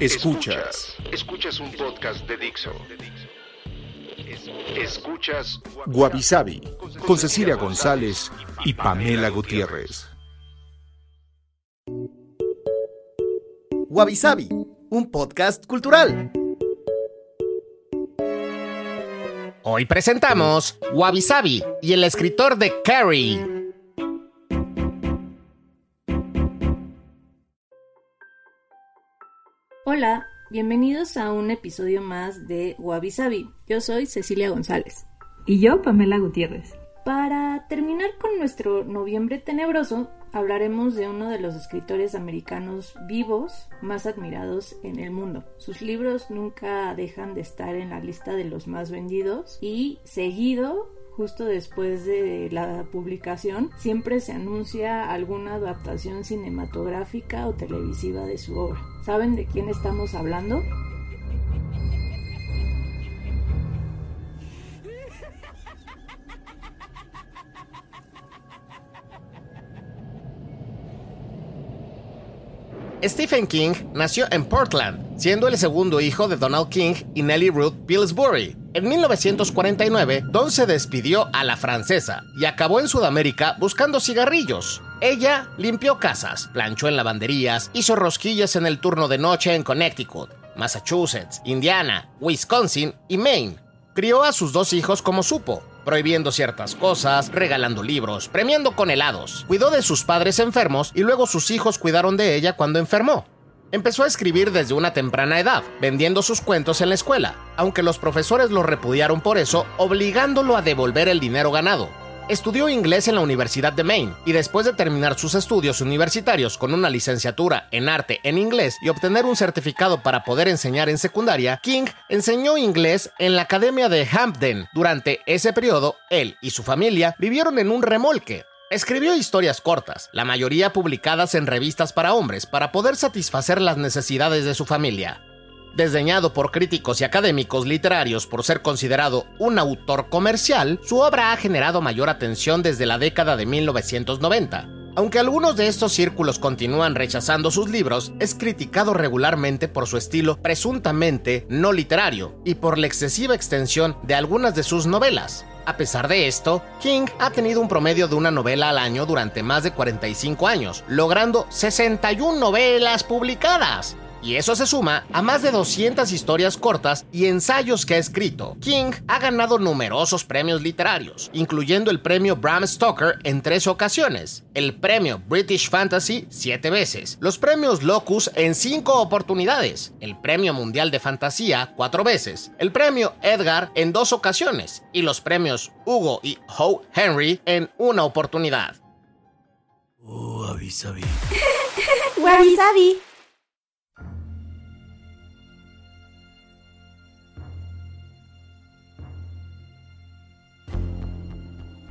Escuchas. Escuchas un podcast de Dixo. Escuchas Guavi con Cecilia González y Pamela Gutiérrez. Wabi un podcast cultural. Hoy presentamos Wabi y el escritor de Carrie. Hola, bienvenidos a un episodio más de Wabi Sabi. Yo soy Cecilia González. Y yo, Pamela Gutiérrez. Para terminar con nuestro noviembre tenebroso, hablaremos de uno de los escritores americanos vivos más admirados en el mundo. Sus libros nunca dejan de estar en la lista de los más vendidos y seguido justo después de la publicación, siempre se anuncia alguna adaptación cinematográfica o televisiva de su obra. ¿Saben de quién estamos hablando? Stephen King nació en Portland, siendo el segundo hijo de Donald King y Nellie Ruth Pillsbury. En 1949, Don se despidió a la francesa y acabó en Sudamérica buscando cigarrillos. Ella limpió casas, planchó en lavanderías, hizo rosquillas en el turno de noche en Connecticut, Massachusetts, Indiana, Wisconsin y Maine. Crió a sus dos hijos como supo, prohibiendo ciertas cosas, regalando libros, premiando con helados. Cuidó de sus padres enfermos y luego sus hijos cuidaron de ella cuando enfermó. Empezó a escribir desde una temprana edad, vendiendo sus cuentos en la escuela, aunque los profesores lo repudiaron por eso, obligándolo a devolver el dinero ganado. Estudió inglés en la Universidad de Maine y después de terminar sus estudios universitarios con una licenciatura en arte en inglés y obtener un certificado para poder enseñar en secundaria, King enseñó inglés en la Academia de Hampden. Durante ese periodo, él y su familia vivieron en un remolque, Escribió historias cortas, la mayoría publicadas en revistas para hombres, para poder satisfacer las necesidades de su familia. Desdeñado por críticos y académicos literarios por ser considerado un autor comercial, su obra ha generado mayor atención desde la década de 1990. Aunque algunos de estos círculos continúan rechazando sus libros, es criticado regularmente por su estilo presuntamente no literario y por la excesiva extensión de algunas de sus novelas. A pesar de esto, King ha tenido un promedio de una novela al año durante más de 45 años, logrando 61 novelas publicadas y eso se suma a más de 200 historias cortas y ensayos que ha escrito. King ha ganado numerosos premios literarios, incluyendo el premio Bram Stoker en tres ocasiones, el premio British Fantasy siete veces, los premios Locus en cinco oportunidades, el premio Mundial de Fantasía cuatro veces, el premio Edgar en dos ocasiones y los premios Hugo y Howe Henry en una oportunidad. Oh, avisabi.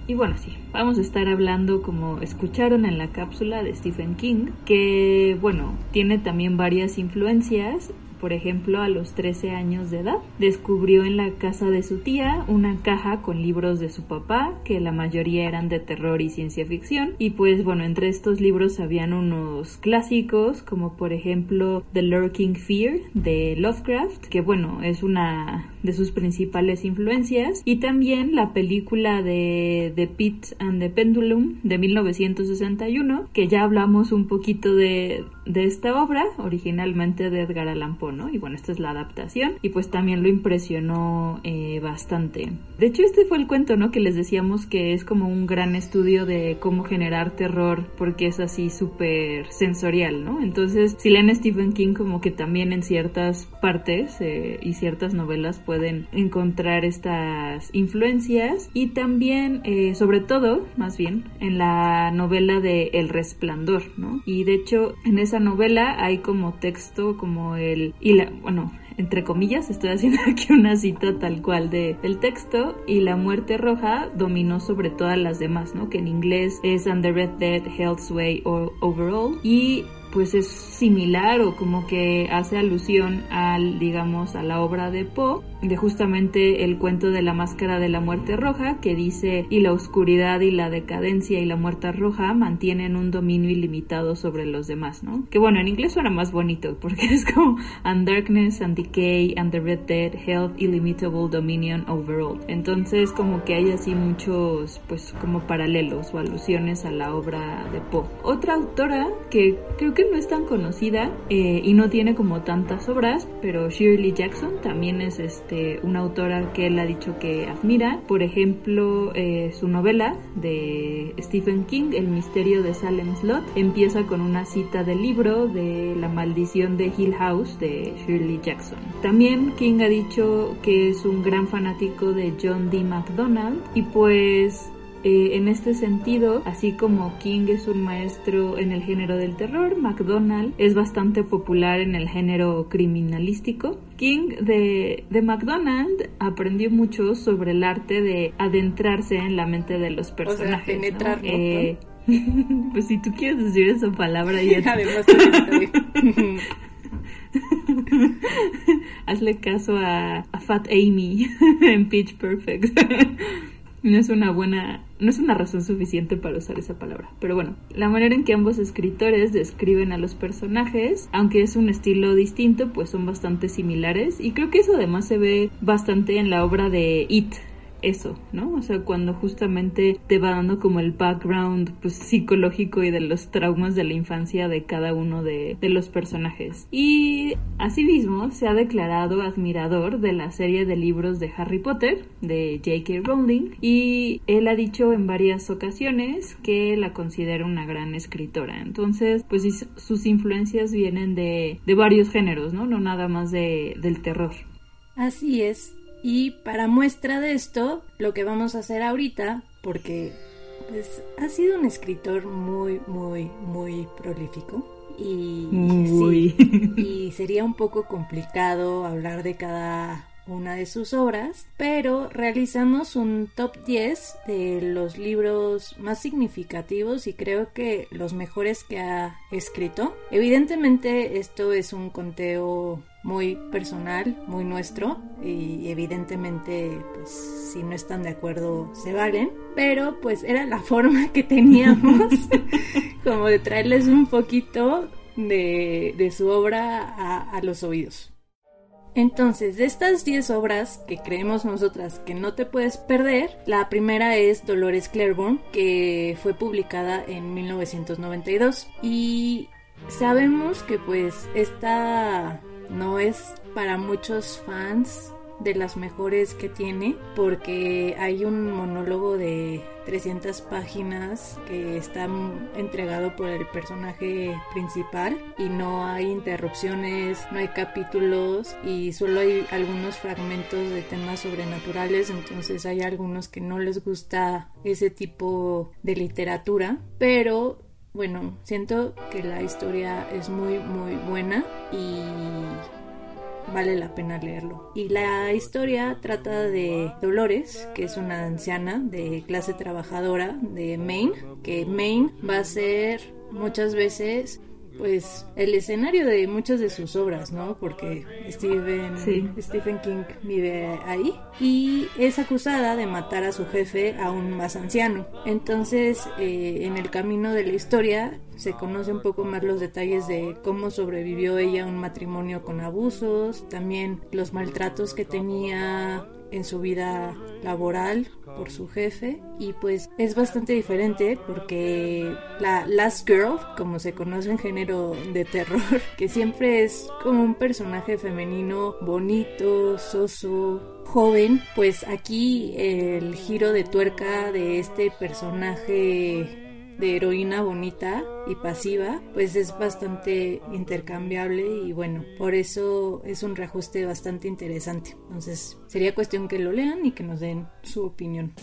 Y bueno, sí, vamos a estar hablando como escucharon en la cápsula de Stephen King, que bueno, tiene también varias influencias por ejemplo, a los 13 años de edad. Descubrió en la casa de su tía una caja con libros de su papá, que la mayoría eran de terror y ciencia ficción. Y pues bueno, entre estos libros habían unos clásicos, como por ejemplo The Lurking Fear de Lovecraft, que bueno, es una de sus principales influencias. Y también la película de The Pit and the Pendulum de 1961, que ya hablamos un poquito de, de esta obra, originalmente de Edgar Allan Poe. Y bueno, esta es la adaptación y pues también lo impresionó eh, bastante. De hecho, este fue el cuento, ¿no? Que les decíamos que es como un gran estudio de cómo generar terror porque es así súper sensorial, ¿no? Entonces, si leen Stephen King como que también en ciertas partes eh, y ciertas novelas, pues pueden encontrar estas influencias y también, eh, sobre todo, más bien, en la novela de El Resplandor, ¿no? Y de hecho, en esa novela hay como texto como el, y la, bueno, entre comillas, estoy haciendo aquí una cita tal cual de, del texto, y la muerte roja dominó sobre todas las demás, ¿no? Que en inglés es the Red Dead Health's Way or Overall, y pues es similar o como que hace alusión al, digamos, a la obra de Poe, de justamente el cuento de la máscara de la muerte roja, que dice, y la oscuridad y la decadencia y la muerte roja mantienen un dominio ilimitado sobre los demás, ¿no? Que bueno, en inglés suena más bonito, porque es como, and darkness and decay and the red dead held illimitable dominion over all. Entonces como que hay así muchos, pues como paralelos o alusiones a la obra de Poe. Otra autora que creo que no es tan conocida eh, y no tiene como tantas obras, pero Shirley Jackson también es este una autora que él ha dicho que admira. Por ejemplo, eh, su novela de Stephen King, El misterio de Salem Slot, empieza con una cita del libro de La maldición de Hill House de Shirley Jackson. También King ha dicho que es un gran fanático de John D. MacDonald y pues eh, en este sentido, así como King es un maestro en el género del terror, MacDonald es bastante popular en el género criminalístico. King de, de MacDonald aprendió mucho sobre el arte de adentrarse en la mente de los personajes. O eh, pues si tú quieres decir esa palabra ya Además, hazle caso a, a Fat Amy en Pitch Perfect. No es una buena, no es una razón suficiente para usar esa palabra. Pero bueno, la manera en que ambos escritores describen a los personajes, aunque es un estilo distinto, pues son bastante similares. Y creo que eso además se ve bastante en la obra de It, eso, ¿no? O sea, cuando justamente te va dando como el background pues, psicológico y de los traumas de la infancia de cada uno de, los personajes. Y asimismo se ha declarado admirador de la serie de libros de Harry Potter de J.K. Rowling y él ha dicho en varias ocasiones que la considera una gran escritora. Entonces, pues sus influencias vienen de, de varios géneros, ¿no? No nada más de, del terror. Así es. Y para muestra de esto, lo que vamos a hacer ahorita, porque pues ha sido un escritor muy, muy, muy prolífico. Y, Muy. sí, y sería un poco complicado hablar de cada una de sus obras, pero realizamos un top 10 de los libros más significativos y creo que los mejores que ha escrito. Evidentemente esto es un conteo muy personal, muy nuestro y evidentemente pues si no están de acuerdo se valen, pero pues era la forma que teníamos como de traerles un poquito de, de su obra a, los oídos. Entonces, de estas 10 obras que creemos nosotras que no te puedes perder, la primera es Dolores Claiborne, que fue publicada en 1992. Y sabemos que pues esta no es para muchos fans de las mejores que tiene porque hay un monólogo de 300 páginas que está entregado por el personaje principal y no hay interrupciones, no hay capítulos y solo hay algunos fragmentos de temas sobrenaturales, entonces hay algunos que no les gusta ese tipo de literatura, pero bueno, siento que la historia es muy muy buena y vale la pena leerlo. Y la historia trata de Dolores, que es una anciana de clase trabajadora de Maine, que Maine va a ser muchas veces pues el escenario de muchas de sus obras, ¿no? Porque Stephen, Sí. Stephen King vive ahí y es acusada de matar a su jefe aún más anciano. Entonces, eh, en el camino de la historia se conoce un poco más los detalles de cómo sobrevivió ella a un matrimonio con abusos, también los maltratos que tenía en su vida laboral por su jefe y pues es bastante diferente porque la Last Girl, como se conoce en género de terror, que siempre es como un personaje femenino bonito, soso, joven, pues aquí el giro de tuerca de este personaje de heroína bonita y pasiva, pues es bastante intercambiable y bueno, por eso es un reajuste bastante interesante. Entonces, sería cuestión que lo lean y que nos den su opinión.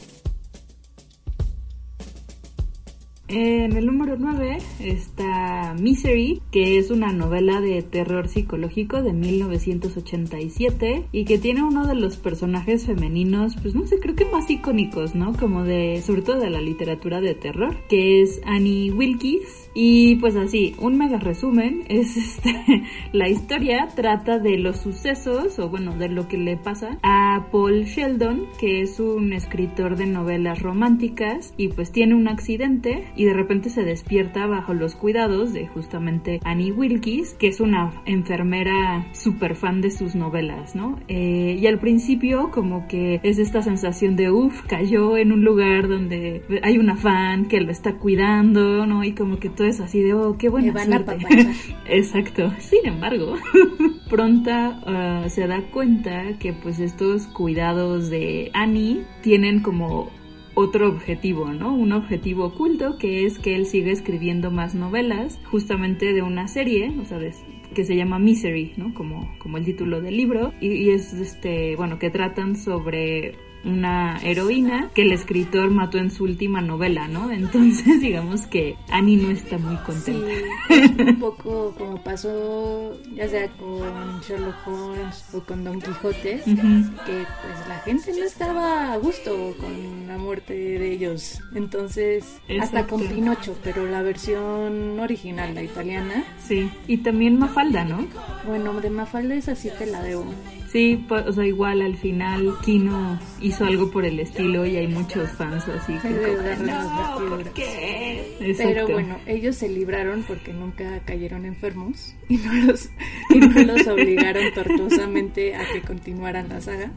En el número 9 está Misery, que es una novela de terror psicológico de 1987 y que tiene uno de los personajes femeninos, pues no sé, creo que más icónicos, ¿no? Como de, sobre todo de la literatura de terror, que es Annie Wilkes y pues así, un mega resumen es este, la historia trata de los sucesos o bueno, de lo que le pasa a Paul Sheldon, que es un escritor de novelas románticas y pues tiene un accidente y de repente se despierta bajo los cuidados de justamente Annie Wilkes, que es una enfermera súper fan de sus novelas, ¿no? Eh, y al principio como que es esta sensación de uff, cayó en un lugar donde hay una fan que lo está cuidando, ¿no? Y como que es así de, oh, qué buena suerte. Exacto. Sin embargo, pronta ah, se da cuenta que pues estos cuidados de Annie tienen como otro objetivo, ¿no? Un objetivo oculto que es que él sigue escribiendo más novelas, justamente de una serie, o sea, que se llama Misery, ¿no? Como, como el título del libro, y, y es este, bueno, que tratan sobre una heroína que el escritor mató en su última novela, ¿no? Entonces, digamos que Annie no está muy contenta. Sí, un poco como pasó ya sea con Sherlock Holmes o con Don Quijote, que pues la gente no estaba a gusto con la muerte de ellos. Entonces, hasta con Pinocho, pero la versión original, la italiana. Sí, y también Mafalda, ¿no? Bueno, de Mafalda es así te la debo. Sí, pues, o sea, igual al final Kino hizo algo por el estilo y hay muchos fans así que no, Pero bueno, ellos se libraron porque nunca cayeron enfermos y no los, y no los obligaron tortuosamente a que continuaran la saga.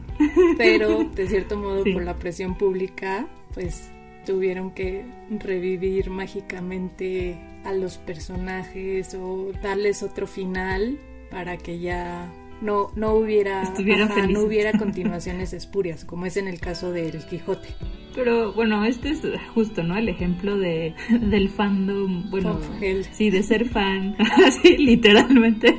Pero de cierto modo por la presión pública, pues tuvieron que revivir mágicamente a los personajes o darles otro final para que ya no, no hubiera, no hubiera continuaciones espurias, como es en el caso del Quijote. Pero bueno, este es justo, ¿no? El ejemplo de, del fandom, bueno, sí, de ser fan, así literalmente.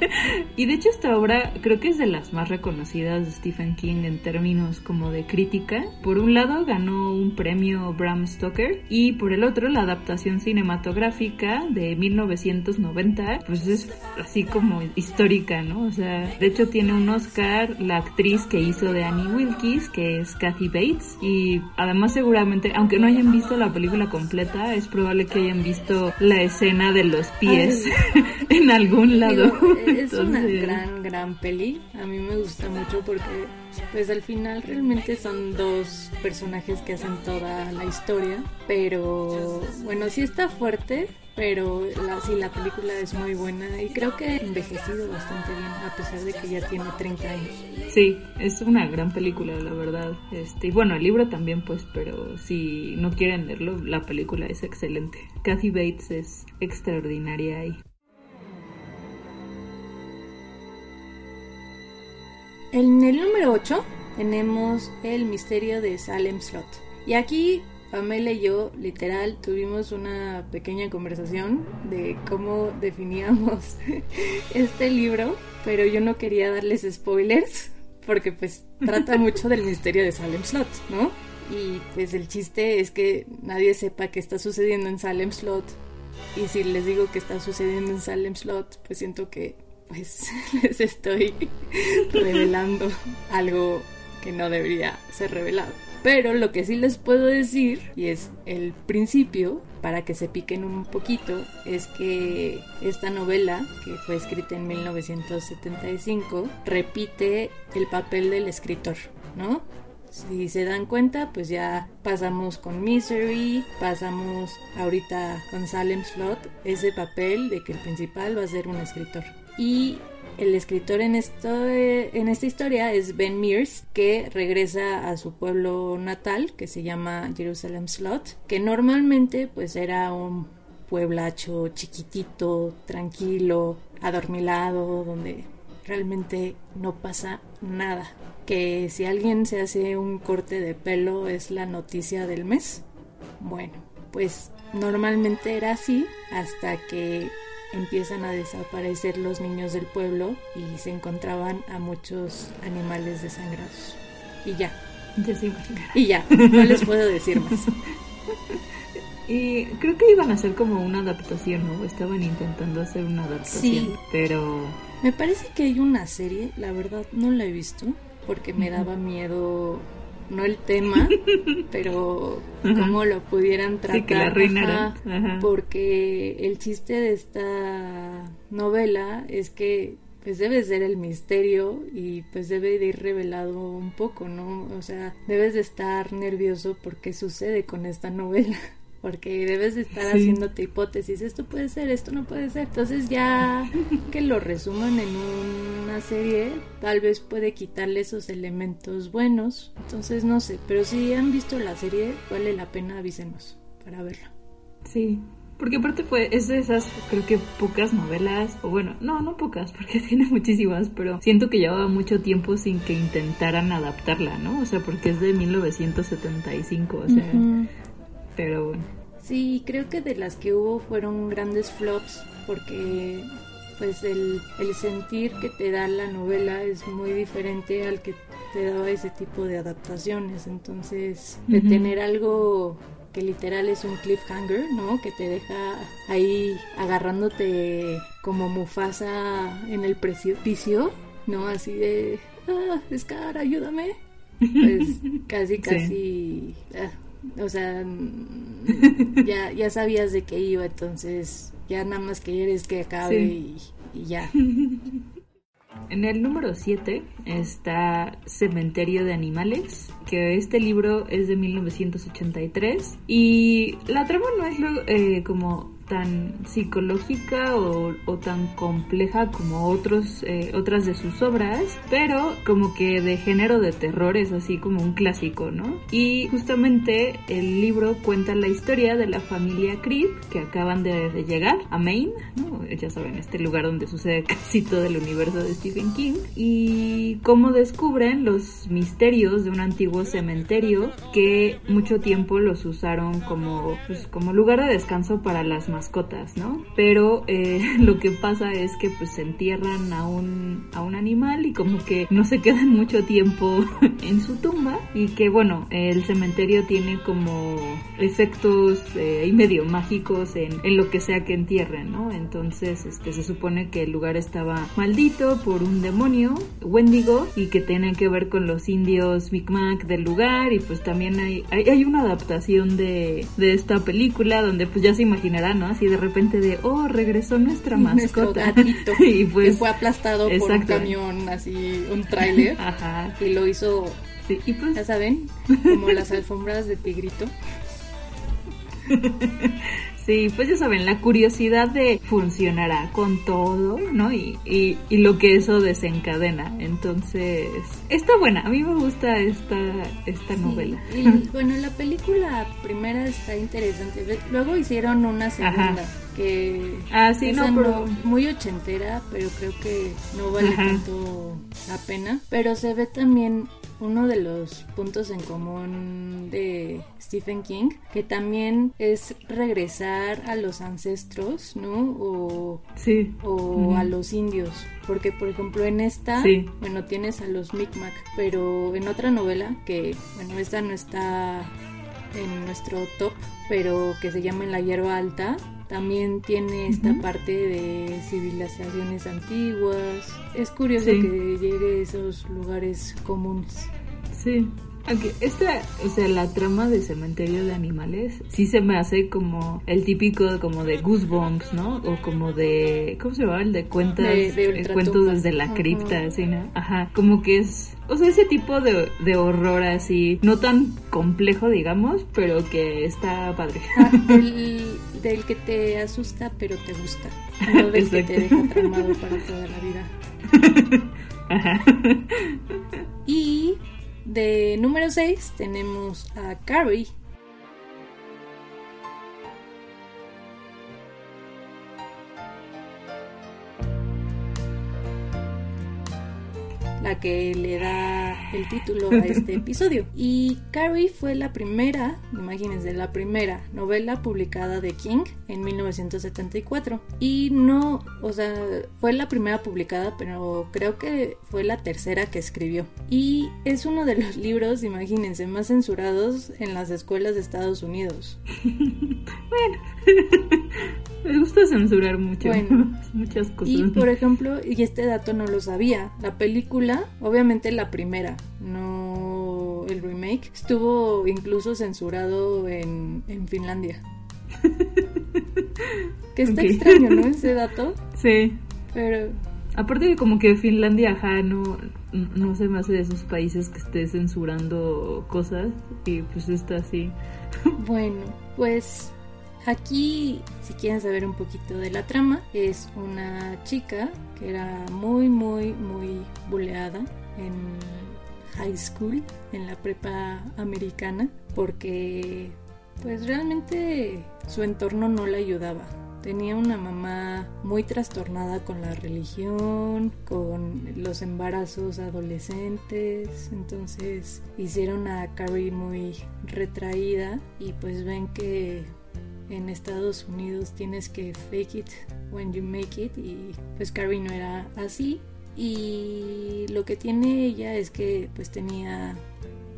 Y de hecho esta obra creo que es de las más reconocidas de Stephen King en términos como de crítica. Por un lado ganó un premio Bram Stoker y por el otro la adaptación cinematográfica de 1990, pues es así como histórica, ¿no? O sea, de hecho tiene un Oscar la actriz que hizo de Annie Wilkes, que es Kathy Bates, y además se seguramente, aunque no hayan visto la película completa, es probable que hayan visto la escena de los pies en algún lado. es una gran, gran peli. A mí me gusta mucho porque, pues al final realmente son dos personajes que hacen toda la historia. Pero bueno, sí está fuerte, pero la, sí, la película es muy buena y creo que ha envejecido bastante bien a pesar de que ya tiene 30 años. Sí, es una gran película, la verdad. Este, y bueno, el libro también, pues, pero si no quieren leerlo, la película es excelente. Kathy Bates es extraordinaria ahí. En el número 8 tenemos El misterio de Salem Slot. Y aquí Pamela y yo, literal, tuvimos una pequeña conversación de cómo definíamos este libro, pero yo no quería darles spoilers porque pues trata mucho del misterio de Salem Slot, ¿no? Y pues el chiste es que nadie sepa qué está sucediendo en Salem Slot. Y si les digo que está sucediendo en Salem Slot, pues siento que pues les estoy revelando algo que no debería ser revelado. Pero lo que sí les puedo decir, y es el principio, para que se piquen un poquito, es que esta novela, que fue escrita en 1975, repite el papel del escritor, ¿no? Si se dan cuenta, pues ya pasamos con Misery, pasamos ahorita con Salem Slot, ese papel de que el principal va a ser un escritor. Y el escritor en, esto, en esta historia es Ben Mears, que regresa a su pueblo natal, que se llama Jerusalem Slot, que normalmente pues era un pueblacho chiquitito, tranquilo, adormilado, donde realmente no pasa nada. Que si alguien se hace un corte de pelo es la noticia del mes. Bueno, pues normalmente era así hasta que empiezan a desaparecer los niños del pueblo y se encontraban a muchos animales desangrados. Y ya. Y ya, no les puedo decir más. Y creo que iban a hacer como una adaptación, ¿no? Estaban intentando hacer una adaptación, Sí. pero Me parece que hay una serie, la verdad no la he visto, porque me daba miedo, no el tema, pero cómo lo pudieran tratar. sí que la. Ajá, Ajá. Porque el chiste de esta novela es que pues debe ser el misterio y pues debe de ir revelado un poco, ¿no? O sea, debes de estar nervioso porque sucede con esta novela. Porque debes de estar Sí. haciéndote hipótesis, esto puede ser, esto no puede ser. Entonces ya que lo resuman en una serie, tal vez puede quitarle esos elementos buenos. Entonces no sé, pero si han visto la serie, vale la pena avísenos para verla. Sí, porque aparte fue, es de esas, creo que pocas novelas, o bueno, no, no pocas, porque tiene muchísimas, pero siento que llevaba mucho tiempo sin que intentaran adaptarla, ¿no? O sea, porque es de 1975, o sea, Ujú. Pero bueno. Sí, creo que de las que hubo fueron grandes flops porque pues el, el sentir que te da la novela es muy diferente al que te daba ese tipo de adaptaciones. Entonces, de Ujú. tener algo que literal es un cliffhanger, ¿no? Que te deja ahí agarrándote como Mufasa en el precipicio, ¿no? Así de, ah, Scar, ayúdame. Pues casi, casi, ah, o sea, mm, ya, ya sabías de qué iba, entonces ya nada más quieres que acabe y, y ya. En el número 7 está Cementerio de Animales, que este libro es de 1983 y la trama no es lo- eh, como tan psicológica o, tan compleja como otros eh, otras de sus obras, pero como que de género de terror es así como un clásico, ¿no? Y justamente el libro cuenta la historia de la familia Creed que acaban de, de llegar a Maine, ¿no? Ya saben, este lugar donde sucede casi todo el universo de Stephen King y cómo descubren los misterios de un antiguo cementerio que mucho tiempo los usaron como pues como lugar de descanso para las mascotas, ¿no? Pero eh, lo que pasa es que pues se entierran a un, a un animal y como que no se quedan mucho tiempo en su tumba y que bueno, el cementerio tiene como efectos eh, ahí medio mágicos en, en lo que sea que entierren, ¿no? Entonces este, se supone que el lugar estaba maldito por un demonio, Wendigo, y que tienen que ver con los indios Micmac del lugar y pues también hay, hay, hay una adaptación de, de esta película donde pues ya se imaginarán, ¿no? Así de repente de, oh, regresó nuestra Nuestro mascota. gatito y que pues... fue aplastado por un camión, así un tráiler, y lo hizo, Sí, y pues ya saben, como las alfombras de Tigrito. Sí, pues ya saben, la curiosidad de funcionará con todo, ¿no? Y, y, y lo que eso desencadena. Entonces, está buena. A mí me gusta esta, esta Sí, novela. Y bueno, la película primera está interesante. Luego hicieron una segunda Ajá. Que Ah, sí, esa no, pero- muy ochentera, pero creo que no vale Ajá. tanto la pena. Pero se ve también uno de los puntos en común de Stephen King, que también es regresar a los ancestros, ¿no? O Sí. o a los indios. Porque, por ejemplo, en esta, Sí. bueno, tienes a los Micmac, pero en otra novela, que, bueno, esta no está en nuestro top, pero que se llama En la hierba alta, también tiene esta parte de civilizaciones antiguas. Es curioso Sí. que llegue a esos lugares comunes. Sí. Aunque esta, o sea, la trama de cementerio de animales sí se me hace como el típico como de Goosebumps, ¿no? O como de, ¿cómo se llama? El de cuentas, De- de eh, cuentos desde la Ajá. cripta, así, ¿no? Ajá, como que es, o sea, ese tipo de, de horror así, no tan complejo, digamos, pero que está padre. Ah, del, del que te asusta pero te gusta, no del que te deja traumado para toda la vida. Ajá. Y de número 6 tenemos a Carrie. La que le da el título a este episodio. Y Carrie fue la primera, imagínense, la primera novela publicada de King en 1974. Y no, o sea, fue la primera publicada, pero creo que fue la tercera que escribió. Y es uno de los libros, imagínense, más censurados en las escuelas de Estados Unidos. bueno, me gusta censurar mucho, muchas cosas. Y por ejemplo, y este dato no lo sabía, la película, obviamente la primera, no el remake, estuvo incluso censurado en, en Finlandia. que está extraño, ¿no? Ese dato. Sí. Pero Aparte que como que Finlandia, ajá, no, no se me hace de esos países que esté censurando cosas y pues está así. Bueno, pues aquí, si quieren saber un poquito de la trama, es una chica que era muy, muy, muy buleada en high school, en la prepa americana, porque pues realmente su entorno no le ayudaba. Tenía una mamá muy trastornada con la religión, con los embarazos adolescentes, entonces hicieron a Carrie muy retraída y pues ven que en Estados Unidos tienes que fake it when you make it y pues Carrie no era así y lo que tiene ella es que pues tenía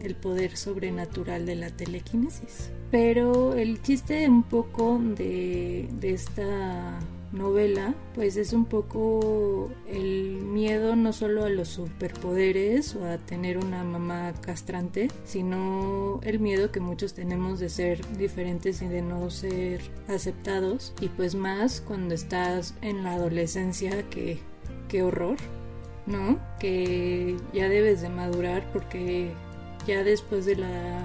el poder sobrenatural de la telequinesis. Pero el chiste un poco de, esta novela, pues es un poco el miedo no solo a los superpoderes o a tener una mamá castrante, sino el miedo que muchos tenemos de ser diferentes y de no ser aceptados. Y pues más cuando estás en la adolescencia, que qué horror, ¿no? Que ya debes de madurar porque ya después de la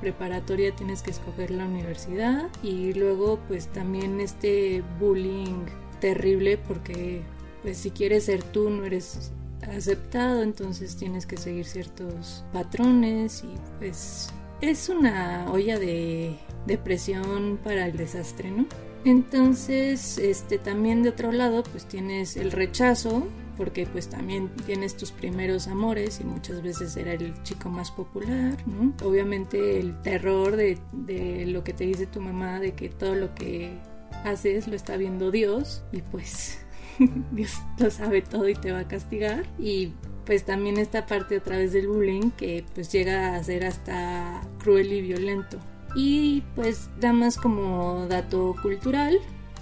preparatoria tienes que escoger la universidad y luego pues también este bullying terrible porque pues si quieres ser tú no eres aceptado entonces tienes que seguir ciertos patrones y pues es una olla de depresión para el desastre, ¿no? Entonces, este también de otro lado, pues tienes el rechazo, porque pues también tienes tus primeros amores y muchas veces era el chico más popular, ¿no? Obviamente el terror de, de lo que te dice tu mamá, de que todo lo que haces lo está viendo Dios y pues Dios lo sabe todo y te va a castigar y pues también esta parte a través del bullying que pues llega a ser hasta cruel y violento. Y pues nada más como dato cultural,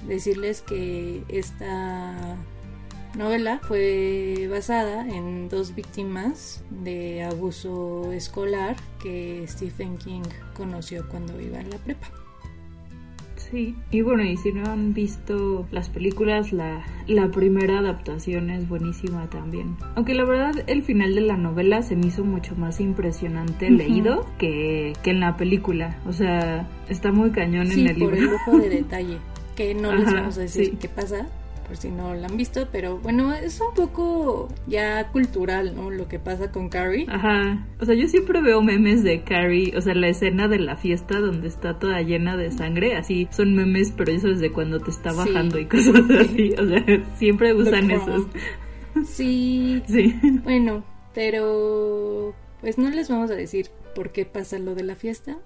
decirles que esta novela fue basada en dos víctimas de abuso escolar que Stephen King conoció cuando iba en la prepa. Sí, y bueno, y si no han visto las películas, la, la primera adaptación es buenísima también. Aunque la verdad el final de la novela se me hizo mucho más impresionante leído que, que, en la película. O sea, está muy cañón en el libro. Por el lujo de detalle, que no les vamos a decir qué pasa, por si no la han visto, pero bueno, es un poco ya cultural, ¿no? Lo que pasa con Carrie. Ajá. O sea, yo siempre veo memes de Carrie, o sea, la escena de la fiesta donde está toda llena de sangre, así son memes, pero eso es de cuando te está bajando y cosas así, o sea, siempre usan esos. Sí. Sí. Bueno, pero pues no les vamos a decir por qué pasa lo de la fiesta,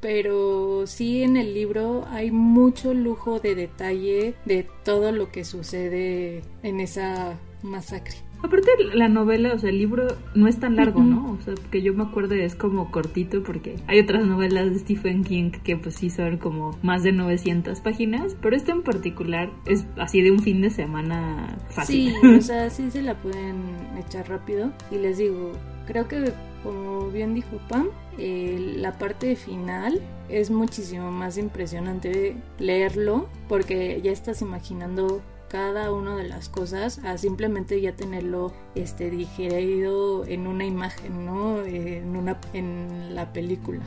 pero sí en el libro hay mucho lujo de detalle de todo lo que sucede en esa masacre. Aparte la novela, o sea, el libro no es tan largo, ¿no? O sea, que yo me acuerdo es como cortito porque hay otras novelas de Stephen King que pues sí son como más de 900 páginas, pero este en particular es así de un fin de semana fácil. Sí, o sea, sí se la pueden echar rápido y les digo, creo que como bien dijo Pam, la parte final es muchísimo más impresionante leerlo porque ya estás imaginando cada una de las cosas a simplemente ya tenerlo este digerido en una imagen, ¿no? En una en la película.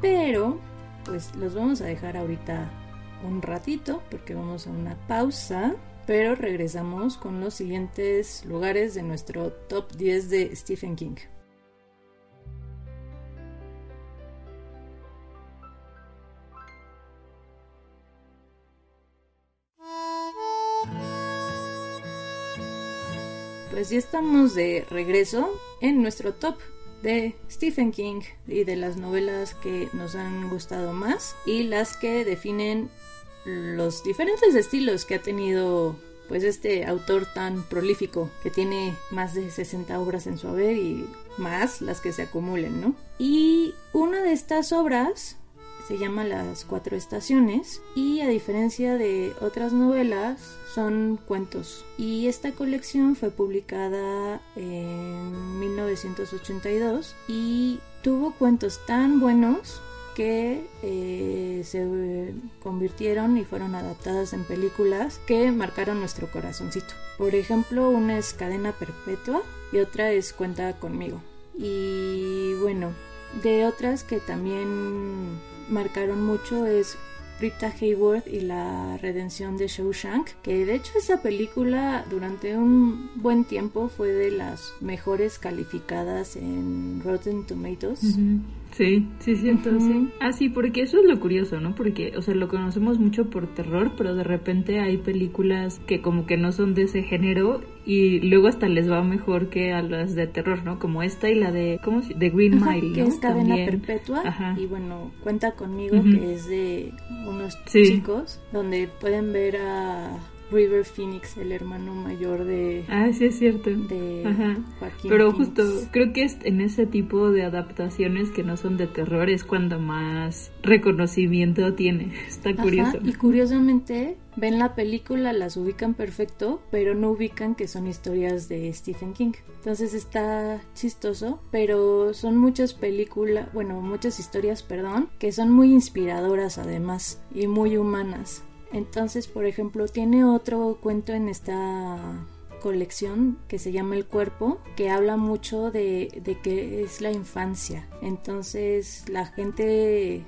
Pero pues los vamos a dejar ahorita un ratito porque vamos a una pausa, pero regresamos con los siguientes lugares de nuestro top 10 de Stephen King. Pues ya estamos de regreso en nuestro top de Stephen King y de las novelas que nos han gustado más y las que definen los diferentes estilos que ha tenido pues este autor tan prolífico que tiene más de 60 obras en su haber y más las que se acumulen, ¿no? Y una de estas obras se llama Las Cuatro Estaciones y a diferencia de otras novelas son cuentos. Y esta colección fue publicada en 1982 y tuvo cuentos tan buenos que eh, se convirtieron y fueron adaptadas en películas que marcaron nuestro corazoncito. Por ejemplo, una es Cadena Perpetua y otra es Cuenta conmigo. Y bueno, de otras que también marcaron mucho es Rita Hayworth y la redención de Shawshank, que de hecho esa película durante un buen tiempo fue de las mejores calificadas en Rotten Tomatoes. Sí, sí, sí. Ah, sí, porque eso es lo curioso, ¿no? Porque, o sea, lo conocemos mucho por terror, pero de repente hay películas que como que no son de ese género y luego hasta les va mejor que a las de terror, ¿no? Como esta y la de, ¿cómo se De Green Mile, Que es cadena perpetua. Y bueno, cuenta conmigo que es de unos chicos donde pueden ver a River Phoenix, el hermano mayor de. Ah, sí, es cierto. De Joaquín Pero justo, creo que es en ese tipo de adaptaciones que no son de terror es cuando más reconocimiento tiene. Está curioso. Y curiosamente, ven la película, las ubican perfecto, pero no ubican que son historias de Stephen King. Entonces está chistoso, pero son muchas películas, bueno, muchas historias, perdón, que son muy inspiradoras además y muy humanas. Entonces, por ejemplo, tiene otro cuento en esta colección que se llama El cuerpo, que habla mucho de, de que es la infancia. Entonces, la gente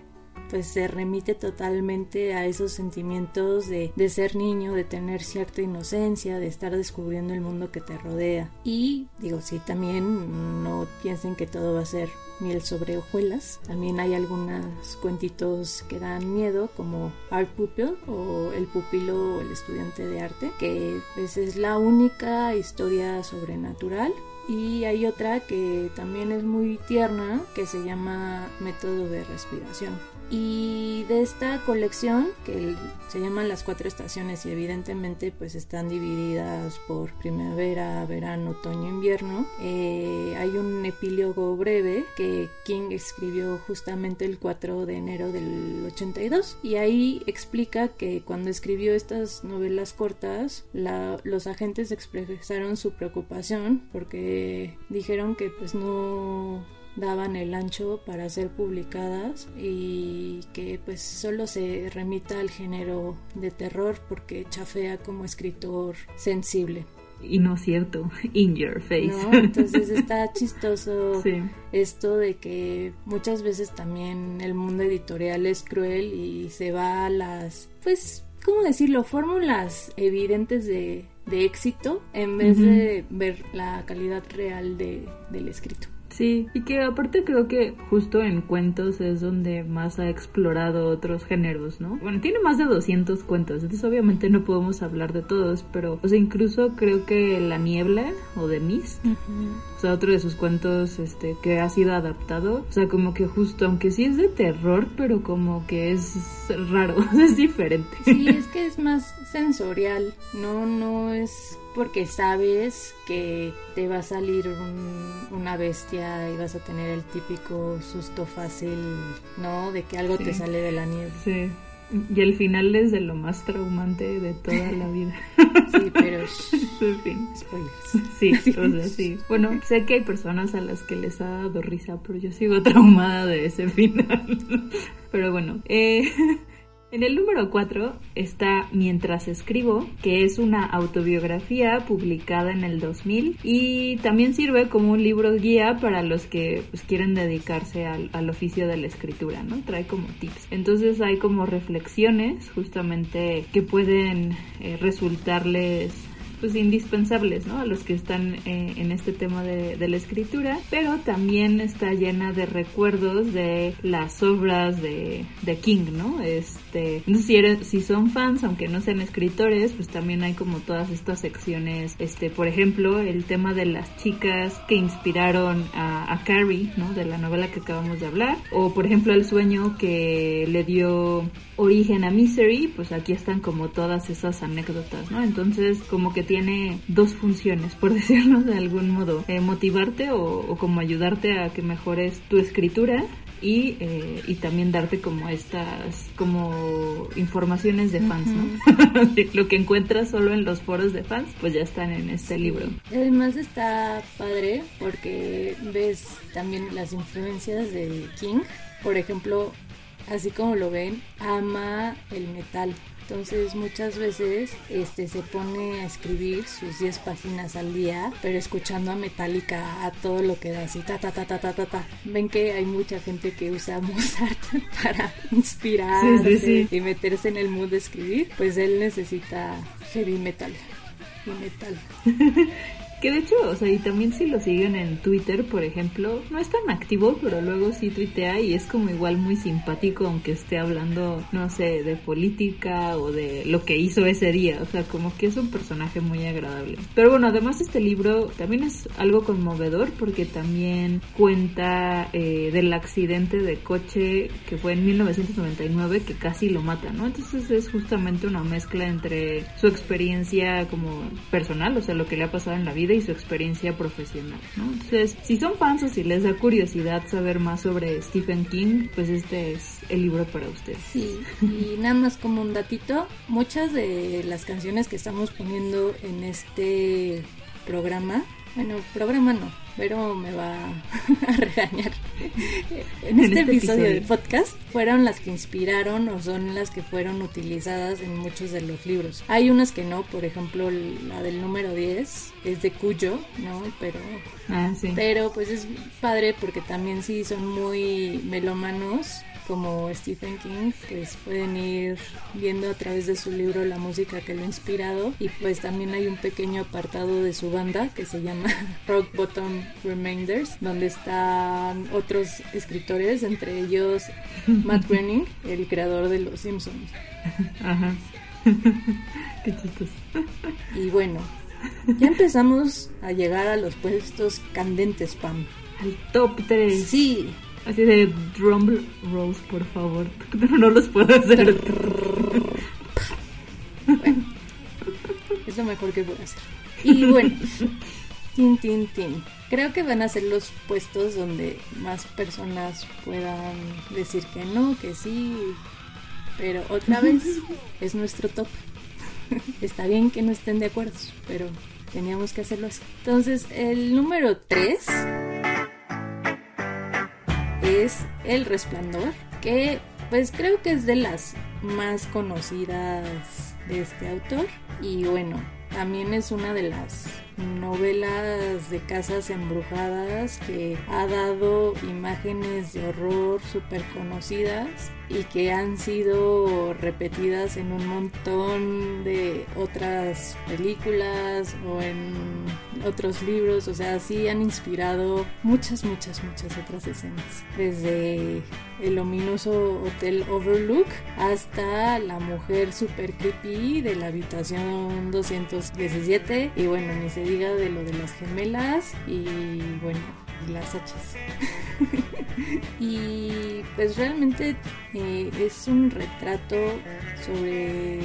pues se remite totalmente a esos sentimientos de, de, ser niño, de tener cierta inocencia, de estar descubriendo el mundo que te rodea. Y digo, sí, también no piensen que todo va a ser miel sobre hojuelas. También hay algunos cuentitos que dan miedo como Art Pupil o El pupilo o el estudiante de arte, que pues, es la única historia sobrenatural y hay otra que también es muy tierna que se llama Método de Respiración. Y de esta colección, que se llaman las cuatro estaciones y evidentemente pues están divididas por primavera, verano, otoño, invierno, eh, hay un epílogo breve que King escribió justamente el 4 de enero del 82 y ahí explica que cuando escribió estas novelas cortas, los agentes expresaron su preocupación porque dijeron que pues no daban el ancho para ser publicadas y que pues solo se remita al género de terror porque chafea como escritor sensible. Y no cierto, in your face. Entonces está chistoso esto de que muchas veces también el mundo editorial es cruel y se va a las, pues, ¿cómo decirlo? Fórmulas evidentes de, éxito en vez de ver la calidad real de, del escrito. Sí, y que aparte creo que justo en cuentos es donde más ha explorado otros géneros, ¿no? Bueno, tiene más de 200 cuentos, entonces obviamente no podemos hablar de todos, pero, o sea, incluso creo que La Niebla o The Mist, o sea, otro de sus cuentos este, que ha sido adaptado, o sea, como que justo, aunque sí es de terror, pero como que es raro, es diferente. Sí, es que es más sensorial, no, no es porque sabes que te va a salir una bestia y vas a tener el típico susto fácil, ¿no? De que algo te sale de la nieve. Sí. Y el final es de lo más traumante de toda la vida. Sí, pero. Spoilers. Sí, o sea, sí. Bueno, sé que hay personas a las que les ha dado risa, pero yo sigo traumada de ese final. Pero bueno, eh, en el número 4 está Mientras escribo, que es una autobiografía publicada en el 2000 y también sirve como un libro guía para los que pues, quieren dedicarse al, oficio de la escritura, ¿no? Trae como tips. Entonces hay como reflexiones justamente que pueden eh, resultarles pues indispensables ¿no? a los que están eh, en este tema de, la escritura, pero también está llena de recuerdos de las obras de, de King, ¿no? Es Este, entonces si, eres, si son fans, aunque no sean escritores, pues también hay como todas estas secciones, este, por ejemplo, el tema de las chicas que inspiraron a, Carrie, ¿no? De la novela que acabamos de hablar, o por ejemplo el sueño que le dio origen a Misery, pues aquí están como todas esas anécdotas, ¿no? Entonces como que tiene dos funciones, por decirlo de algún modo, eh, motivarte o, o como ayudarte a que mejores tu escritura y, eh, y también darte como estas como informaciones de fans, ¿no? Lo que encuentras solo en los foros de fans, pues ya están en este libro. Además está padre porque ves también las influencias de King. Por ejemplo, así como lo ven, ama el metal. Entonces muchas veces este se pone a escribir sus 10 páginas al día, pero escuchando a Metallica a todo lo que da así ta ta ta ta ta ta ta. Ven que hay mucha gente que usa Mozart para Sí, sí, sí. y meterse en el mood de escribir, pues él necesita heavy metal y metal. Que de hecho, o sea, y también si lo siguen en Twitter, por ejemplo, no es tan activo, pero luego sí tuitea y es como igual muy simpático, aunque esté hablando, no sé, de política o de lo que hizo ese día. O sea, como que es un personaje muy agradable. Pero bueno, además este libro también es algo conmovedor porque también cuenta eh, del accidente de coche que fue en 1999 que casi lo mata, ¿no? Entonces es justamente una mezcla entre su experiencia como personal, o sea, lo que le ha pasado en la vida y su experiencia profesional, ¿no? Entonces, si son fans o si les da curiosidad saber más sobre Stephen King, pues este es el libro para ustedes. Sí, y nada más como un datito, muchas de las canciones que estamos poniendo en este programa, bueno, programa no, pero me va a regañar. En este, este episodio episodio. del podcast fueron las que inspiraron o son las que fueron utilizadas en muchos de los libros. Hay unas que no, por ejemplo, la del número 10 es de Cuyo, ¿no? Pero Ah, sí. pero pues es padre porque también sí son muy melómanos como Stephen King, pues pueden ir viendo a través de su libro la música que lo ha inspirado y pues también hay un pequeño apartado de su banda que se llama Rock Bottom Remainders, donde están otros escritores, entre ellos Matt Groening, el creador de Los Simpsons. Ajá. Qué chistoso. Y bueno, ya empezamos a llegar a los puestos candentes, Pam. Al top 3. Sí, Así de drum rolls, por favor. Pero no los puedo hacer. Es lo mejor que puedo hacer. Y bueno, tin, tin, tin. Creo que van a ser los puestos donde más personas puedan decir que no, que sí. Pero otra vez es nuestro top. Está bien que no estén de acuerdo, pero teníamos que hacerlo así. Entonces, el número 3 es El Resplandor, que pues creo que es de las más conocidas de este autor. Y bueno, también es una de las novelas de casas embrujadas que ha dado imágenes de horror súper conocidas y que han sido repetidas en un montón de otras películas o en otros libros, o sea, sí han inspirado muchas, muchas, muchas otras escenas, desde el ominoso Hotel Overlook hasta la mujer super creepy de la habitación 217 y bueno, ni se diga de lo de las gemelas. Y bueno, y las hachas. y pues realmente eh, es un retrato sobre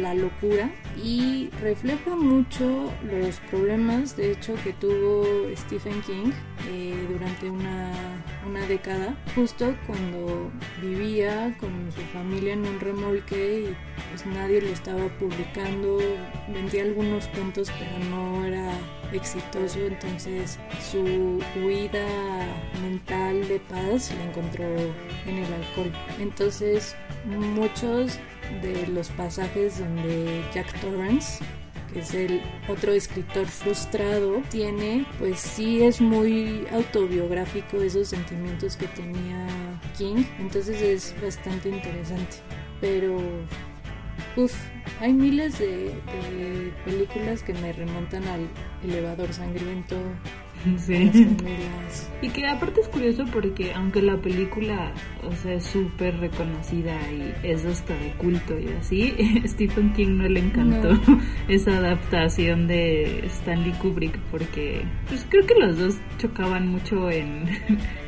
la locura y refleja mucho los problemas de hecho que tuvo Stephen King eh, durante una, una década justo cuando vivía con su familia en un remolque y pues nadie lo estaba publicando vendía algunos cuentos pero no era exitoso entonces su huida mental de paz la encontró en el alcohol entonces muchos de los pasajes donde Jack Torrance que es el otro escritor frustrado, tiene, pues sí es muy autobiográfico esos sentimientos que tenía King, entonces es bastante interesante. Pero, uff, hay miles de, de películas que me remontan al elevador sangriento, Sí. Y que aparte es curioso porque aunque la película, o sea, es súper reconocida y es hasta de culto y así, Stephen King no le encantó esa adaptación de Stanley Kubrick porque pues creo que los dos chocaban mucho en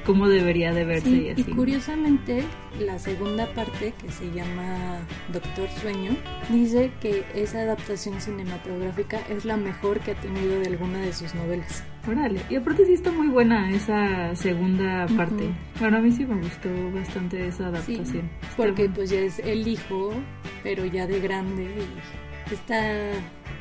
cómo debería de verse Sí, y y así. curiosamente, la segunda parte, que se llama Doctor Sueño, dice que esa adaptación cinematográfica es la mejor que ha tenido de alguna de sus novelas. Órale, y aparte sí está muy buena esa segunda parte. Ujú. Bueno, a mí sí me gustó bastante esa Sí, adaptación. Está porque pues ya es el hijo, pero ya de grande y está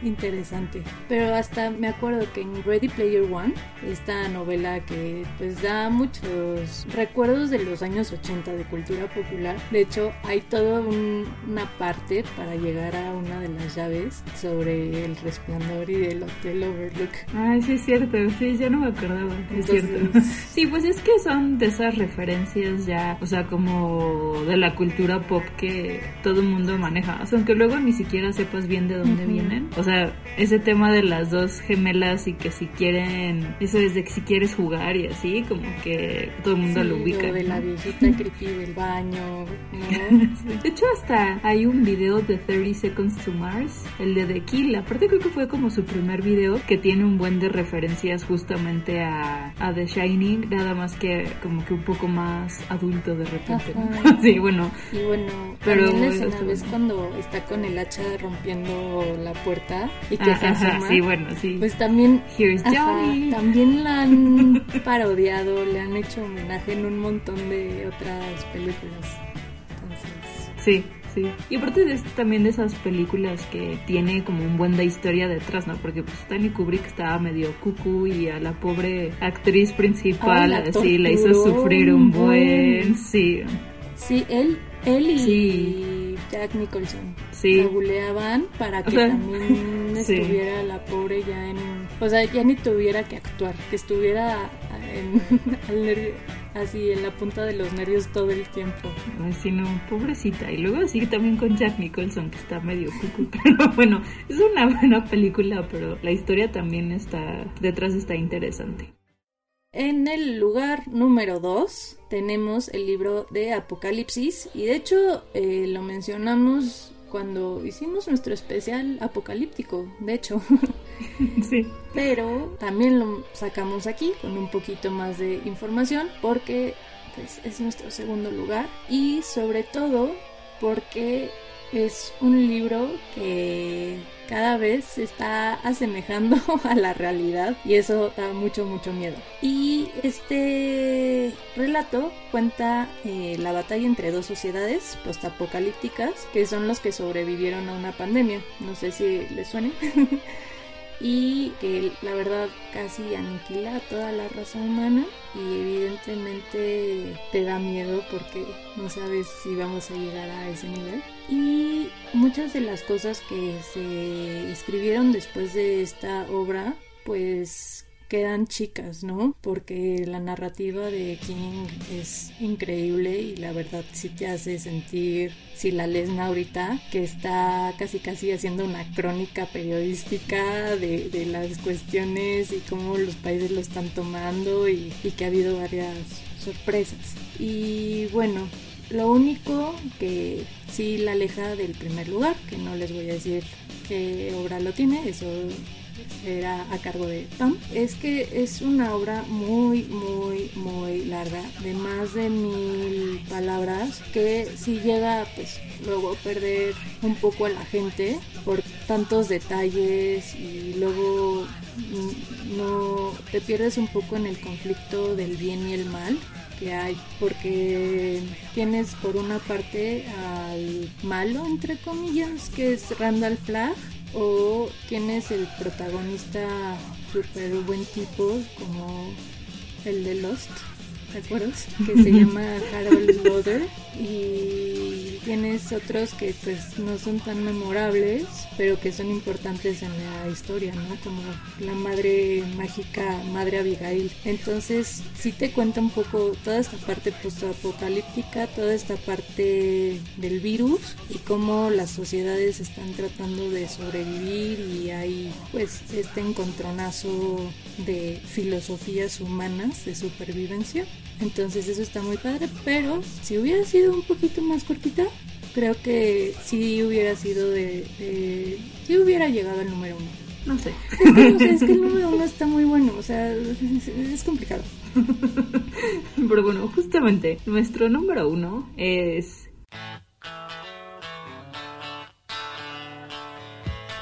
interesante. Pero hasta me acuerdo que en Ready Player One, esta novela que pues da muchos recuerdos de los años 80 de cultura popular. De hecho, hay toda un- una parte para llegar a una de las llaves sobre el resplandor y el Hotel Overlook. Ay, sí es cierto, sí, ya no me acordaba, es Entonces- cierto. Sí, pues es que son de esas referencias ya, o sea, como de la cultura pop que todo el mundo maneja, o sea, aunque luego ni siquiera sepas bien de dónde Ujú. vienen. O sea, ese tema de las dos gemelas y que si quieren, eso es de que si quieres jugar y así, como que todo el mundo Sí, lo ubica. o de la ¿no? viejita creepy del baño, ¿no? De hecho, hasta hay un video de 30 Seconds to Mars, el de The Kill. Aparte, creo que fue como su primer video que tiene un buen de referencias justamente a, a The Shining, nada más que como que un poco más adulto de repente. ¿no? Sí, bueno, Y bueno, Pero también la está ¿ves bueno. cuando está con el hacha rompiendo la puerta y que Ah, se ajá, asoma? sí, bueno, sí. Pues también, Here's ajá, también la han parodiado, le han hecho homenaje en un montón de otras películas. Entonces, Sí, sí. Y aparte de esto, también de esas películas que tiene como un buen de historia detrás, ¿no? Porque pues Stanley Kubrick estaba medio cucú y a la pobre actriz principal Ay, la hizo sufrir un buen. buen, sí. sí, él, él y Sí. Jack Nicholson Sí. la buleaban para que O sea, también sí. estuviera la pobre ya en... O sea, ya ni tuviera que actuar, que estuviera en, al nervio- así en la punta de los nervios todo el tiempo. Ay, sí, no, pobrecita. Y luego así también con Jack Nicholson, que está medio cucu. Pero bueno, es una buena película, pero la historia también está, detrás está interesante. En el lugar número 2 tenemos el libro de Apocalipsis y de hecho eh, lo mencionamos cuando hicimos nuestro especial apocalíptico, de hecho, Sí. pero también lo sacamos aquí con un poquito más de información porque pues, es nuestro segundo lugar y sobre todo porque es un libro que cada vez se está asemejando a la realidad y eso da mucho mucho miedo. Y este relato cuenta eh, la batalla entre dos sociedades postapocalípticas que son los que sobrevivieron a una pandemia. No sé si les suene y que la verdad casi aniquila a toda la raza humana y evidentemente te da miedo porque no sabes si vamos a llegar a ese nivel. Y muchas de las cosas que se escribieron después de esta obra pues quedan chicas, ¿no? Porque la narrativa de King es increíble y la verdad sí te hace sentir, si la lees ahorita, que está casi casi haciendo una crónica periodística de, de las cuestiones y cómo los países lo están tomando y, y que ha habido varias sorpresas. Y bueno, lo único que sí la aleja del primer lugar, que no les voy a decir qué obra lo tiene, eso era a cargo de Tom, es que es una obra muy, muy, muy larga, de más de mil palabras, que si llega pues luego perder un poco a la gente por tantos detalles y luego no te pierdes un poco en el conflicto del bien y el mal que hay porque tienes por una parte al malo entre comillas que es Randall Flagg o tienes el protagonista súper buen tipo como el de Lost ¿te acuerdas? que se llama Harold y y tienes otros que pues no son tan memorables, pero que son importantes en la historia, ¿no? Como la madre mágica, madre Abigail. Entonces, sí te cuenta un poco toda esta parte postapocalíptica, toda esta parte del virus y cómo las sociedades están tratando de sobrevivir y hay pues este encontronazo de filosofías humanas de supervivencia. Entonces eso está muy padre, pero si hubiera sido un poquito más cortita, creo que sí hubiera sido de... de sí hubiera llegado al número uno. No sé. Es que, no sé, es que el número uno está muy bueno, o sea, es, es complicado. Pero bueno, justamente nuestro número uno es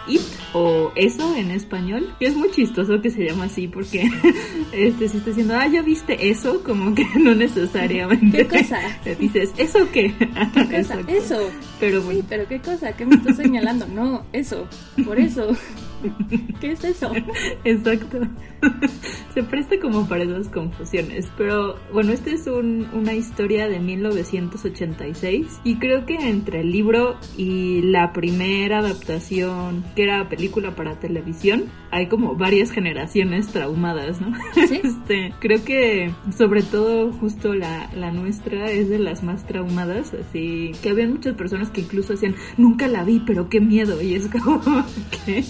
It o eso en español. Y es muy chistoso que se llama así porque este si está diciendo, ah, ya viste eso, como que no necesariamente. ¿Qué cosa? Te dices, ¿eso qué? ¿Qué cosa? Eso. Pero bueno. Sí, pero ¿qué cosa? ¿Qué me estás señalando? No, eso. Por eso. ¿Qué es eso? Exacto. Se presta como para esas confusiones. Pero bueno, esta es un- una historia de 1986 y creo que entre el libro y la primera adaptación, que era película para televisión, hay como varias generaciones traumadas, ¿no? Sí. Este, creo que sobre todo justo la, la nuestra es de las más traumadas, así que había muchas personas que incluso decían, nunca la vi, pero qué miedo, y es como que,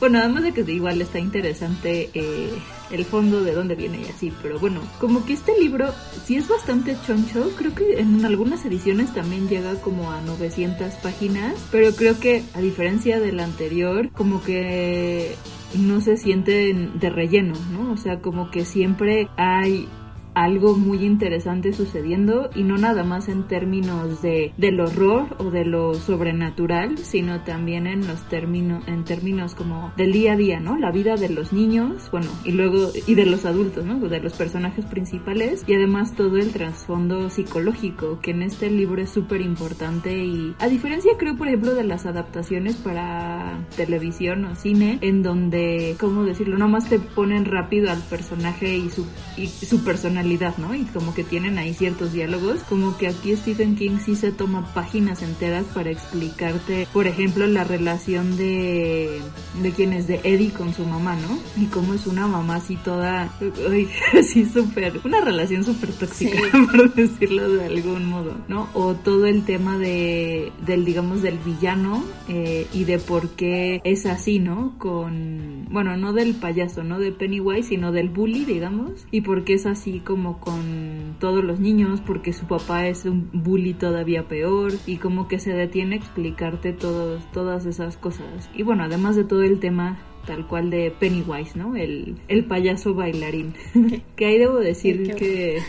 bueno, además de que igual está interesante eh, el fondo de dónde viene y así, pero bueno, como que este libro sí es bastante choncho, creo que en algunas ediciones también llega como a 900 páginas, pero creo que a diferencia del anterior, como que no se sienten de relleno, ¿no? O sea, como que siempre hay algo muy interesante sucediendo y no nada más en términos de del horror o de lo sobrenatural, sino también en los términos en términos como del día a día, ¿no? La vida de los niños, bueno, y luego y de los adultos, ¿no? De los personajes principales y además todo el trasfondo psicológico que en este libro es súper importante y a diferencia creo por ejemplo de las adaptaciones para televisión o cine en donde, ¿cómo decirlo? Nomás te ponen rápido al personaje y su, y su personalidad, ¿no? Y como que tienen ahí ciertos diálogos, como que aquí Stephen King sí se toma páginas enteras para explicarte, por ejemplo, la relación de, de quién es, de Eddie con su mamá, ¿no? Y cómo es una mamá así toda, uy, así súper, una relación súper tóxica, Sí. por decirlo de algún modo, ¿no? O todo el tema de, del, digamos, del villano eh, y de por qué es así, ¿no? Con, bueno, no del payaso, no de Pennywise, sino del bully, digamos, y por qué es así como con todos los niños, porque su papá es un bully todavía peor, y como que se detiene a explicarte todos, todas esas cosas. Y bueno, además de todo el tema tal cual de Pennywise, ¿no? El, el payaso bailarín. que ahí debo decir que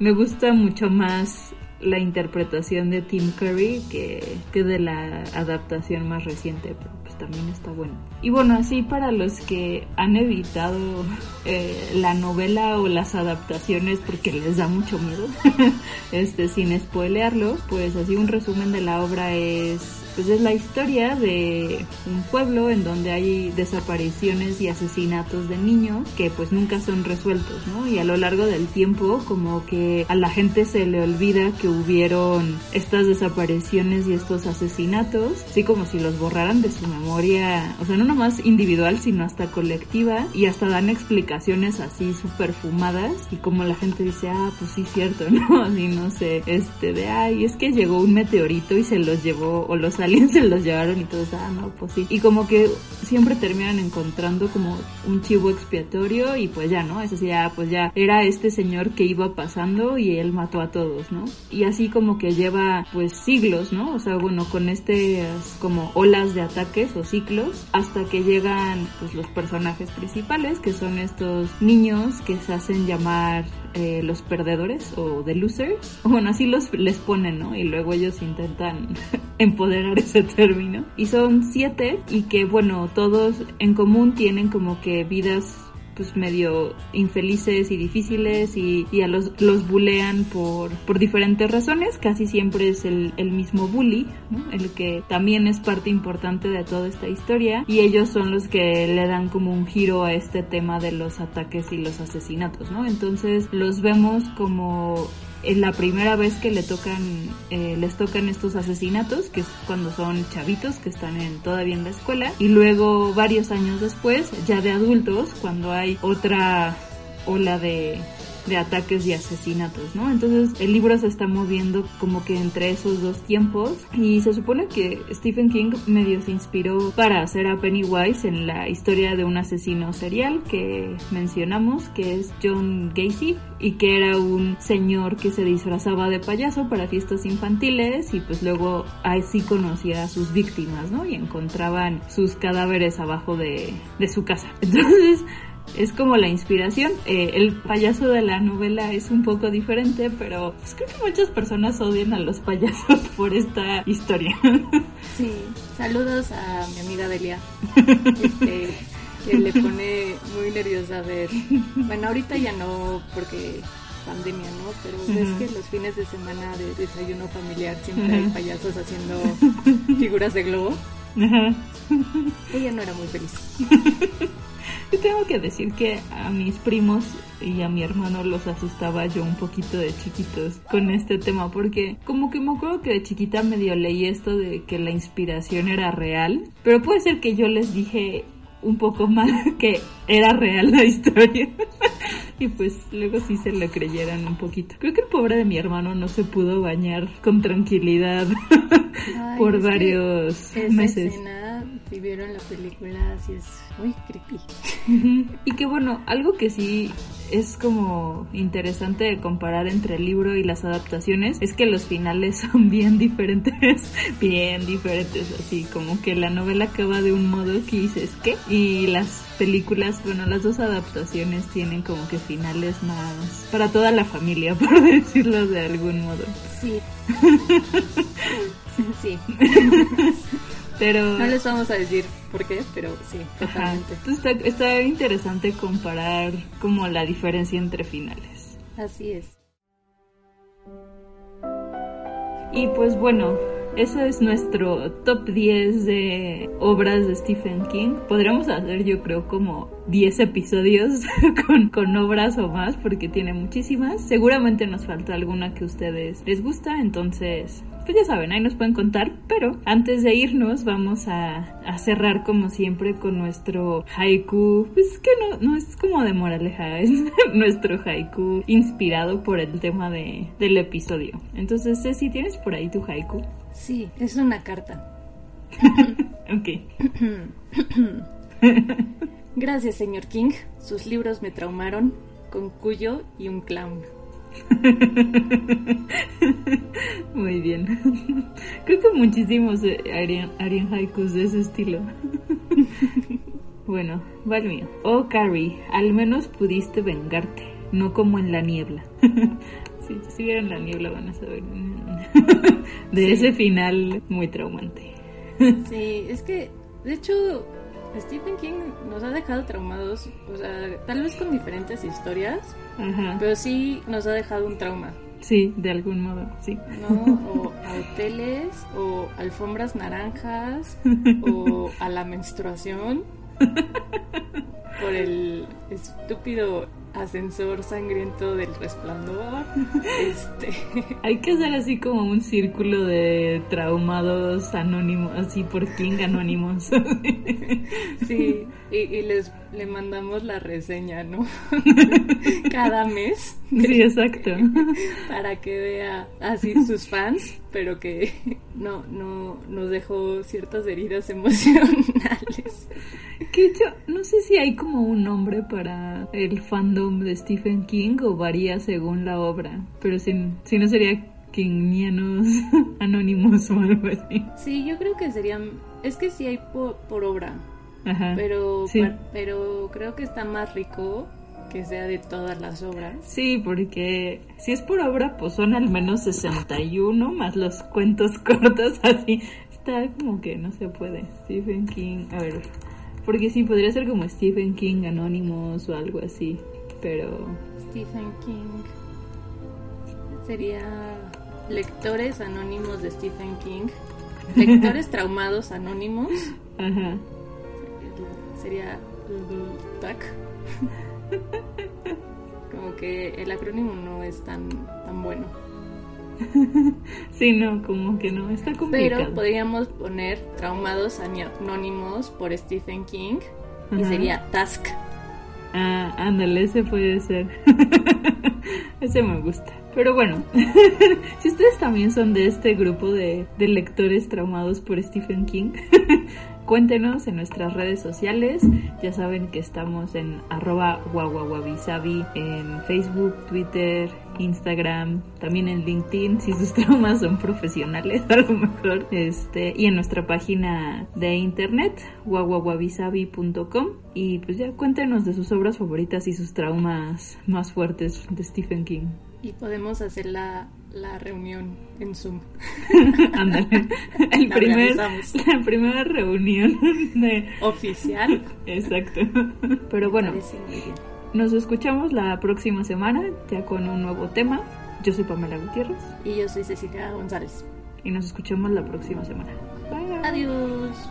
me gusta mucho más la interpretación de Tim Curry que, que de la adaptación más reciente, pero pues también está bueno. Y bueno, así para los que han evitado eh, la novela o las adaptaciones porque les da mucho miedo, este sin spoilearlo, pues así un resumen de la obra es pues es la historia de un pueblo en donde hay desapariciones y asesinatos de niños que pues nunca son resueltos, ¿no? Y a lo largo del tiempo como que a la gente se le olvida que hubieron estas desapariciones y estos asesinatos, así como si los borraran de su memoria, o sea, no nomás individual, sino hasta colectiva y hasta dan explicaciones así súper fumadas y como la gente dice, ah, pues sí, cierto, ¿no? Así no sé, este de, ay, es que llegó un meteorito y se los llevó o los aliens se los llevaron y todos, ah, no, pues sí. Y como que siempre terminan encontrando como un chivo expiatorio y pues ya, ¿no? Es así, ah, pues ya era este señor que iba pasando y él mató a todos, ¿no? Y así como que lleva pues siglos, ¿no? O sea, bueno, con estas como olas de ataques o ciclos hasta que llegan pues los personajes principales que son estos niños que se hacen llamar eh, los perdedores o the losers. Bueno, así los les ponen, ¿no? Y luego ellos intentan empoderar ese término. Y son siete y que, bueno, todos en común tienen como que vidas pues medio infelices y difíciles y, y a los, los bulean por, por diferentes razones. Casi siempre es el, el mismo bully, ¿no? el que también es parte importante de toda esta historia y ellos son los que le dan como un giro a este tema de los ataques y los asesinatos, ¿no? Entonces los vemos como es la primera vez que le tocan, eh, les tocan estos asesinatos, que es cuando son chavitos que están en, todavía en la escuela, y luego varios años después, ya de adultos, cuando hay otra ola de de ataques y asesinatos, ¿no? Entonces el libro se está moviendo como que entre esos dos tiempos y se supone que Stephen King medio se inspiró para hacer a Pennywise en la historia de un asesino serial que mencionamos, que es John Gacy y que era un señor que se disfrazaba de payaso para fiestas infantiles y pues luego así conocía a sus víctimas, ¿no? Y encontraban sus cadáveres abajo de, de su casa. Entonces es como la inspiración. Eh, el payaso de la novela es un poco diferente, pero pues, creo que muchas personas odian a los payasos por esta historia. Sí, saludos a mi amiga Delia, este, que le pone muy nerviosa ver. Bueno, ahorita ya no, porque pandemia, ¿no? Pero ves que los fines de semana de desayuno familiar siempre hay payasos haciendo figuras de globo. Ella no era muy feliz. Y tengo que decir que a mis primos y a mi hermano los asustaba yo un poquito de chiquitos con este tema porque como que me acuerdo que de chiquita medio leí esto de que la inspiración era real, pero puede ser que yo les dije un poco mal que era real la historia. y pues luego sí se lo creyeran un poquito. Creo que el pobre de mi hermano no se pudo bañar con tranquilidad por varios meses. Si vieron la película, así es muy creepy. y que bueno, algo que sí es como interesante comparar entre el libro y las adaptaciones es que los finales son bien diferentes, bien diferentes, así como que la novela acaba de un modo que dices, ¿qué? Y las películas, bueno, las dos adaptaciones tienen como que finales más para toda la familia, por decirlo de algún modo. Sí. sí. Pero... No les vamos a decir por qué, pero sí, totalmente. Está, está interesante comparar como la diferencia entre finales. Así es. Y pues bueno, ese es nuestro top 10 de obras de Stephen King. Podríamos hacer yo creo como 10 episodios con, con, obras o más porque tiene muchísimas. Seguramente nos falta alguna que a ustedes les gusta, entonces pues ya saben, ahí nos pueden contar. Pero antes de irnos vamos a, a cerrar como siempre con nuestro haiku. Pues que no, no es como de moraleja, es nuestro haiku inspirado por el tema de, del episodio. Entonces, Ceci, ¿tienes por ahí tu haiku? Sí, es una carta. ok. Gracias, señor King. Sus libros me traumaron con Cuyo y un clown. Muy bien. Creo que muchísimos harían, haikus de ese estilo. bueno, va el mío. Oh, Carrie, al menos pudiste vengarte, no como en la niebla. si, si vieron la niebla van a saber de ese final muy traumante. sí, es que, de hecho, Stephen King nos ha dejado traumados, o sea, tal vez con diferentes historias, pero sí nos ha dejado un trauma. Sí, de algún modo, sí. ¿No? O a hoteles, o alfombras naranjas, o a la menstruación, por el estúpido ascensor sangriento del resplandor. Este. Hay que hacer así como un círculo de traumados anónimos, así por King anónimos. Sí, y, les le mandamos la reseña, ¿no? Cada mes. Sí, exacto. Para que vea así sus fans, pero que no, no nos dejó ciertas heridas emocionales. Que yo no sé si hay como un nombre para el fandom de Stephen King o varía según la obra, pero si, si no sería Kingianos anónimos o algo así. Sí, yo creo que serían, es que sí hay por, por obra, pero, pero creo que está más rico que sea de todas las obras. Sí, porque si es por obra, pues son al menos 61 más los cuentos cortos, así. Está como que no se puede. Stephen King, a ver, porque sí, podría ser como Stephen King Anónimos o algo así, pero... Stephen King. Sería lectores anónimos de Stephen King. Lectores traumados anónimos. Ajá. Sería TAC. como que el acrónimo no es tan, tan bueno. sí, no, como que no, está complicado. Pero podríamos poner Traumados Anónimos por Stephen King y sería Task. Ah, ándale, ese puede ser. ese me gusta. Pero bueno, si ustedes también son de este grupo de, de lectores traumados por Stephen King, Cuéntenos en nuestras redes sociales. Ya saben que estamos en arroba en Facebook, Twitter, Instagram, también en LinkedIn si sus traumas son profesionales a lo mejor. Este, y en nuestra página de internet, guaguaguabisabi.com. Y pues ya cuéntenos de sus obras favoritas y sus traumas más fuertes de Stephen King. Y podemos hacer la, la reunión en Zoom. Ándale. El primer, la primera reunión de... oficial. Exacto. Pero bueno, nos escuchamos la próxima semana ya con un nuevo tema. Yo soy Pamela Gutiérrez. Y yo soy Cecilia González. Y nos escuchamos la próxima semana. Bye. Adiós.